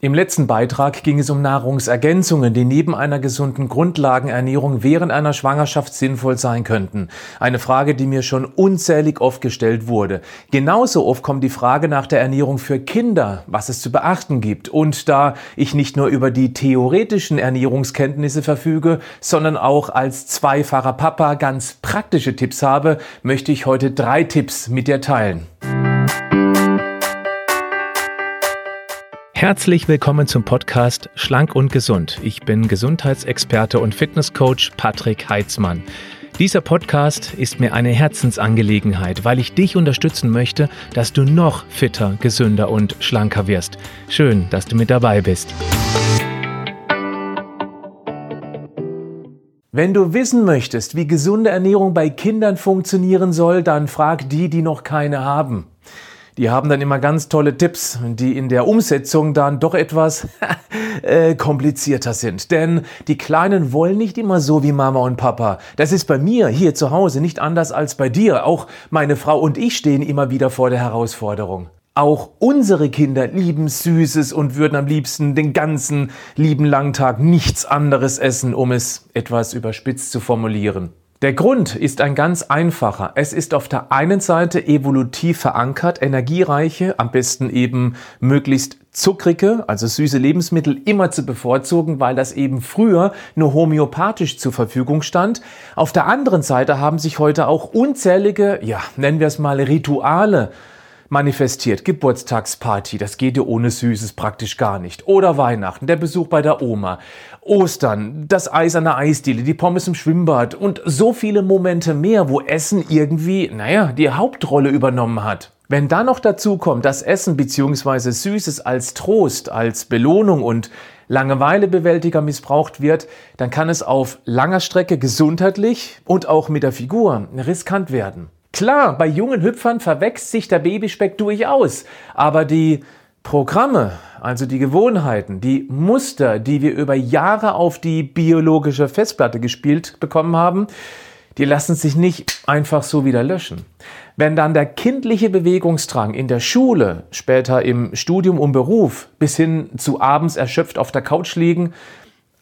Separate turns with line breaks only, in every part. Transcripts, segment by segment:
Im letzten Beitrag ging es um Nahrungsergänzungen, die neben einer gesunden Grundlagenernährung während einer Schwangerschaft sinnvoll sein könnten. Eine Frage, die mir schon unzählig oft gestellt wurde. Genauso oft kommt die Frage nach der Ernährung für Kinder, was es zu beachten gibt. Und da ich nicht nur über die theoretischen Ernährungskenntnisse verfüge, sondern auch als zweifacher Papa ganz praktische Tipps habe, möchte ich heute drei Tipps mit dir teilen. Herzlich willkommen zum Podcast Schlank und Gesund. Ich bin Gesundheitsexperte und Fitnesscoach Patrick Heitzmann. Dieser Podcast ist mir eine Herzensangelegenheit, weil ich dich unterstützen möchte, dass du noch fitter, gesünder und schlanker wirst. Schön, dass du mit dabei bist. Wenn du wissen möchtest, wie gesunde Ernährung bei Kindern funktionieren soll, dann frag die, die noch keine haben die haben dann immer ganz tolle Tipps, die in der Umsetzung dann doch etwas äh, komplizierter sind. Denn die Kleinen wollen nicht immer so wie Mama und Papa. Das ist bei mir hier zu Hause nicht anders als bei dir. Auch meine Frau und ich stehen immer wieder vor der Herausforderung. Auch unsere Kinder lieben Süßes und würden am liebsten den ganzen lieben langen Tag nichts anderes essen, um es etwas überspitzt zu formulieren. Der Grund ist ein ganz einfacher. Es ist auf der einen Seite evolutiv verankert, energiereiche, am besten eben möglichst zuckrige, also süße Lebensmittel immer zu bevorzugen, weil das eben früher nur homöopathisch zur Verfügung stand. Auf der anderen Seite haben sich heute auch unzählige, ja, nennen wir es mal Rituale manifestiert. Geburtstagsparty, das geht ja ohne Süßes praktisch gar nicht. Oder Weihnachten, der Besuch bei der Oma. Ostern, das Eis an der Eisdiele, die Pommes im Schwimmbad und so viele Momente mehr, wo Essen irgendwie, naja, die Hauptrolle übernommen hat. Wenn dann noch dazu kommt, dass Essen bzw. Süßes als Trost, als Belohnung und Langeweilebewältiger missbraucht wird, dann kann es auf langer Strecke gesundheitlich und auch mit der Figur riskant werden. Klar, bei jungen Hüpfern verwächst sich der Babyspeck durchaus, aber die Programme, also die Gewohnheiten, die Muster, die wir über Jahre auf die biologische Festplatte gespielt bekommen haben, die lassen sich nicht einfach so wieder löschen. Wenn dann der kindliche Bewegungsdrang in der Schule, später im Studium und Beruf bis hin zu abends erschöpft auf der Couch liegen,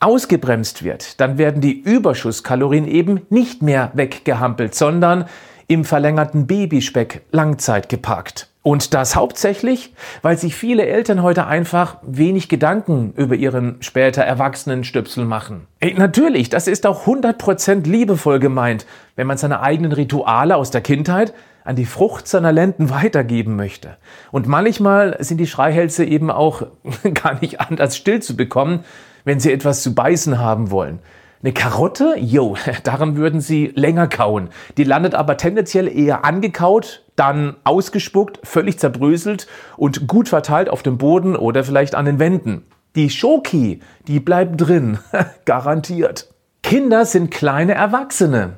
ausgebremst wird, dann werden die Überschusskalorien eben nicht mehr weggehampelt, sondern im verlängerten Babyspeck Langzeit geparkt. Und das hauptsächlich, weil sich viele Eltern heute einfach wenig Gedanken über ihren später erwachsenen Stöpsel machen. Ey, natürlich, das ist auch 100% liebevoll gemeint, wenn man seine eigenen Rituale aus der Kindheit an die Frucht seiner Lenden weitergeben möchte. Und manchmal sind die Schreihälse eben auch gar nicht anders still zu bekommen, wenn sie etwas zu beißen haben wollen. Eine Karotte? Jo, daran würden sie länger kauen. Die landet aber tendenziell eher angekaut, dann ausgespuckt, völlig zerbröselt und gut verteilt auf dem Boden oder vielleicht an den Wänden. Die Schoki, die bleibt drin. Garantiert. Kinder sind kleine Erwachsene.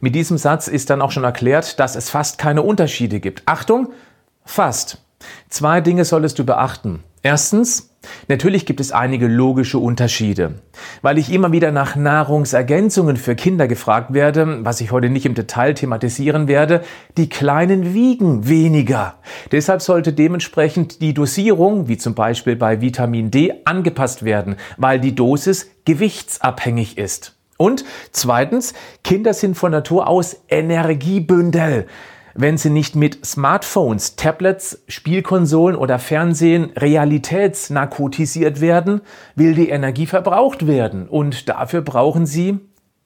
Mit diesem Satz ist dann auch schon erklärt, dass es fast keine Unterschiede gibt. Achtung, fast. Zwei Dinge solltest du beachten. Erstens, natürlich gibt es einige logische Unterschiede. Weil ich immer wieder nach Nahrungsergänzungen für Kinder gefragt werde, was ich heute nicht im Detail thematisieren werde, die Kleinen wiegen weniger. Deshalb sollte dementsprechend die Dosierung, wie zum Beispiel bei Vitamin D, angepasst werden, weil die Dosis gewichtsabhängig ist. Und zweitens, Kinder sind von Natur aus Energiebündel wenn sie nicht mit Smartphones, Tablets, Spielkonsolen oder Fernsehen realitätsnarkotisiert werden, will die Energie verbraucht werden und dafür brauchen sie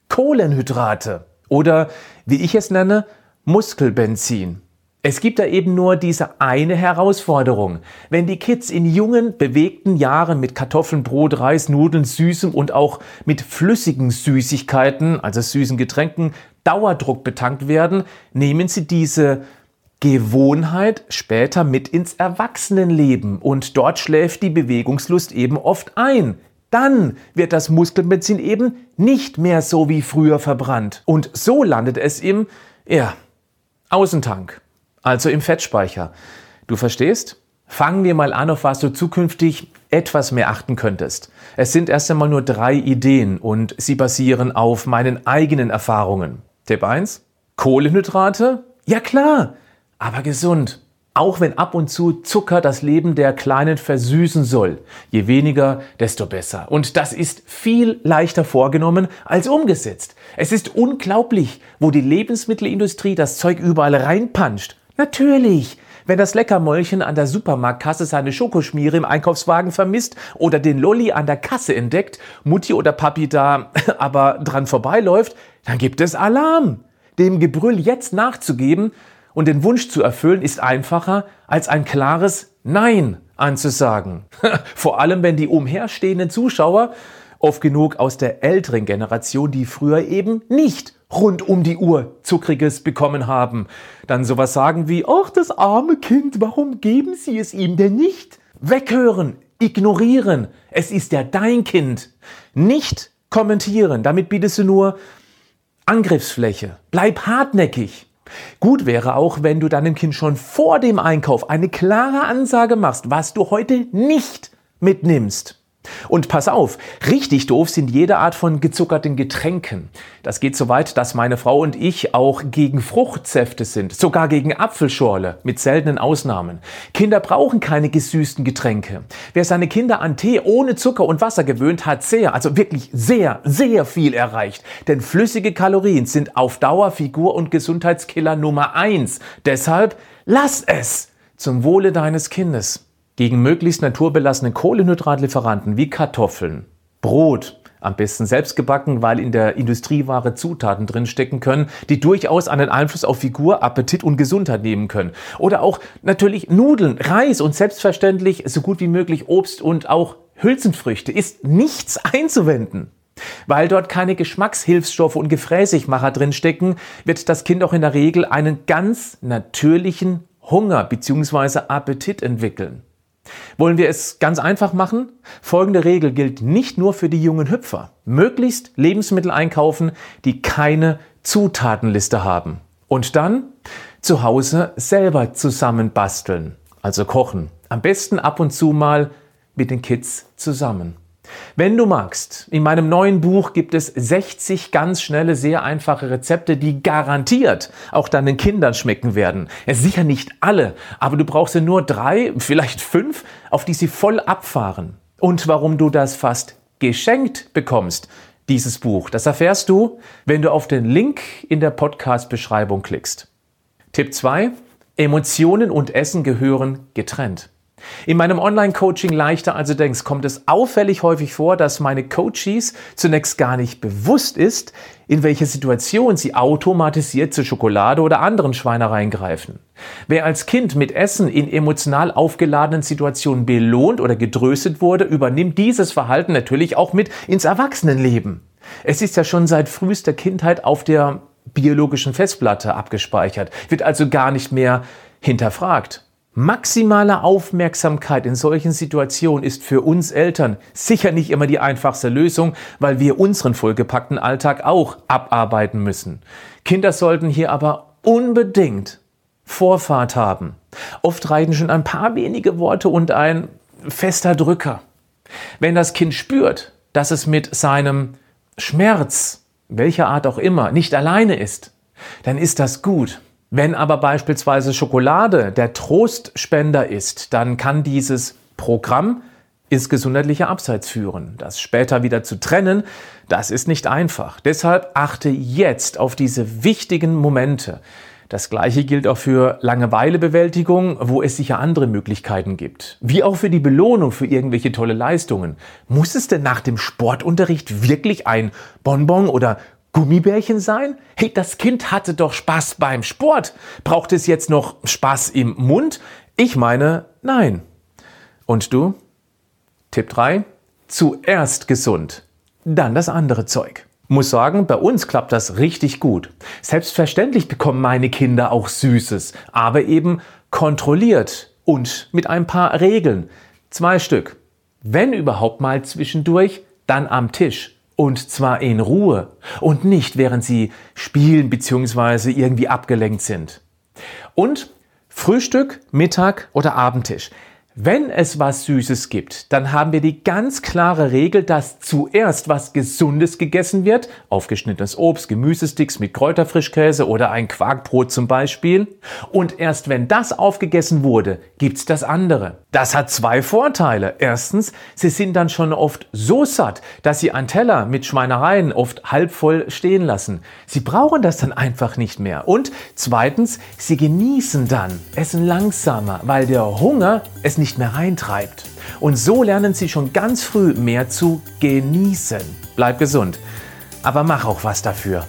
Kohlenhydrate oder, wie ich es nenne, Muskelbenzin. Es gibt da eben nur diese eine Herausforderung. Wenn die Kids in jungen, bewegten Jahren mit Kartoffeln, Brot, Reis, Nudeln, Süßem und auch mit flüssigen Süßigkeiten, also süßen Getränken, Dauerdruck betankt werden, nehmen sie diese Gewohnheit später mit ins Erwachsenenleben und dort schläft die Bewegungslust eben oft ein. Dann wird das Muskelbenzin eben nicht mehr so wie früher verbrannt. Und so landet es im, ja, Außentank also im Fettspeicher. Du verstehst? Fangen wir mal an, auf was du zukünftig etwas mehr achten könntest. Es sind erst einmal nur drei Ideen und sie basieren auf meinen eigenen Erfahrungen. Tipp 1. Kohlenhydrate? Ja klar, aber gesund. Auch wenn ab und zu Zucker das Leben der Kleinen versüßen soll. Je weniger, desto besser. Und das ist viel leichter vorgenommen als umgesetzt. Es ist unglaublich, wo die Lebensmittelindustrie das Zeug überall reinpanscht. Natürlich. Wenn das Leckermäulchen an der Supermarktkasse seine Schokoschmiere im Einkaufswagen vermisst oder den Lolli an der Kasse entdeckt, Mutti oder Papi da aber dran vorbeiläuft, dann gibt es Alarm. Dem Gebrüll jetzt nachzugeben und den Wunsch zu erfüllen, ist einfacher als ein klares Nein anzusagen. Vor allem, wenn die umherstehenden Zuschauer oft genug aus der älteren Generation, die früher eben nicht rund um die Uhr Zuckriges bekommen haben, dann sowas sagen wie, ach, das arme Kind, warum geben Sie es ihm denn nicht? Weghören, ignorieren, es ist ja dein Kind. Nicht kommentieren, damit bietest du nur Angriffsfläche. Bleib hartnäckig. Gut wäre auch, wenn du deinem Kind schon vor dem Einkauf eine klare Ansage machst, was du heute nicht mitnimmst. Und pass auf, richtig doof sind jede Art von gezuckerten Getränken. Das geht so weit, dass meine Frau und ich auch gegen Fruchtsäfte sind, sogar gegen Apfelschorle, mit seltenen Ausnahmen. Kinder brauchen keine gesüßten Getränke. Wer seine Kinder an Tee ohne Zucker und Wasser gewöhnt, hat sehr, also wirklich sehr, sehr viel erreicht. Denn flüssige Kalorien sind auf Dauer Figur- und Gesundheitskiller Nummer eins. Deshalb lass es zum Wohle deines Kindes gegen möglichst naturbelassene Kohlenhydratlieferanten wie Kartoffeln, Brot, am besten selbst gebacken, weil in der Industrieware Zutaten drinstecken können, die durchaus einen Einfluss auf Figur, Appetit und Gesundheit nehmen können. Oder auch natürlich Nudeln, Reis und selbstverständlich so gut wie möglich Obst und auch Hülsenfrüchte. Ist nichts einzuwenden. Weil dort keine Geschmackshilfsstoffe und Gefräßigmacher drinstecken, wird das Kind auch in der Regel einen ganz natürlichen Hunger bzw. Appetit entwickeln. Wollen wir es ganz einfach machen? Folgende Regel gilt nicht nur für die jungen Hüpfer. Möglichst Lebensmittel einkaufen, die keine Zutatenliste haben. Und dann zu Hause selber zusammen basteln, also kochen. Am besten ab und zu mal mit den Kids zusammen. Wenn du magst, in meinem neuen Buch gibt es 60 ganz schnelle, sehr einfache Rezepte, die garantiert auch deinen Kindern schmecken werden. Ja, sicher nicht alle, aber du brauchst ja nur drei, vielleicht fünf, auf die sie voll abfahren. Und warum du das fast geschenkt bekommst, dieses Buch, das erfährst du, wenn du auf den Link in der Podcast-Beschreibung klickst. Tipp 2. Emotionen und Essen gehören getrennt. In meinem Online-Coaching leichter also denkst, kommt es auffällig häufig vor, dass meine Coaches zunächst gar nicht bewusst ist, in welche Situation sie automatisiert zur Schokolade oder anderen Schweinereien greifen. Wer als Kind mit Essen in emotional aufgeladenen Situationen belohnt oder getröstet wurde, übernimmt dieses Verhalten natürlich auch mit ins Erwachsenenleben. Es ist ja schon seit frühester Kindheit auf der biologischen Festplatte abgespeichert, wird also gar nicht mehr hinterfragt. Maximale Aufmerksamkeit in solchen Situationen ist für uns Eltern sicher nicht immer die einfachste Lösung, weil wir unseren vollgepackten Alltag auch abarbeiten müssen. Kinder sollten hier aber unbedingt Vorfahrt haben. Oft reichen schon ein paar wenige Worte und ein fester Drücker. Wenn das Kind spürt, dass es mit seinem Schmerz, welcher Art auch immer, nicht alleine ist, dann ist das gut. Wenn aber beispielsweise Schokolade der Trostspender ist, dann kann dieses Programm ins gesundheitliche Abseits führen. Das später wieder zu trennen, das ist nicht einfach. Deshalb achte jetzt auf diese wichtigen Momente. Das gleiche gilt auch für Langeweilebewältigung, wo es sicher andere Möglichkeiten gibt. Wie auch für die Belohnung für irgendwelche tolle Leistungen. Muss es denn nach dem Sportunterricht wirklich ein Bonbon oder Gummibärchen sein? Hey, das Kind hatte doch Spaß beim Sport. Braucht es jetzt noch Spaß im Mund? Ich meine, nein. Und du? Tipp 3. Zuerst gesund, dann das andere Zeug. Muss sagen, bei uns klappt das richtig gut. Selbstverständlich bekommen meine Kinder auch Süßes, aber eben kontrolliert und mit ein paar Regeln. Zwei Stück. Wenn überhaupt mal zwischendurch, dann am Tisch. Und zwar in Ruhe und nicht während sie spielen bzw. irgendwie abgelenkt sind. Und Frühstück, Mittag oder Abendtisch. Wenn es was Süßes gibt, dann haben wir die ganz klare Regel, dass zuerst was Gesundes gegessen wird, aufgeschnittenes Obst, Gemüsesticks mit Kräuterfrischkäse oder ein Quarkbrot zum Beispiel. Und erst wenn das aufgegessen wurde, gibt's das andere. Das hat zwei Vorteile. Erstens, sie sind dann schon oft so satt, dass sie einen Teller mit Schweinereien oft halb voll stehen lassen. Sie brauchen das dann einfach nicht mehr. Und zweitens, sie genießen dann, essen langsamer, weil der Hunger es nicht mehr reintreibt. Und so lernen sie schon ganz früh mehr zu genießen. Bleib gesund, aber mach auch was dafür.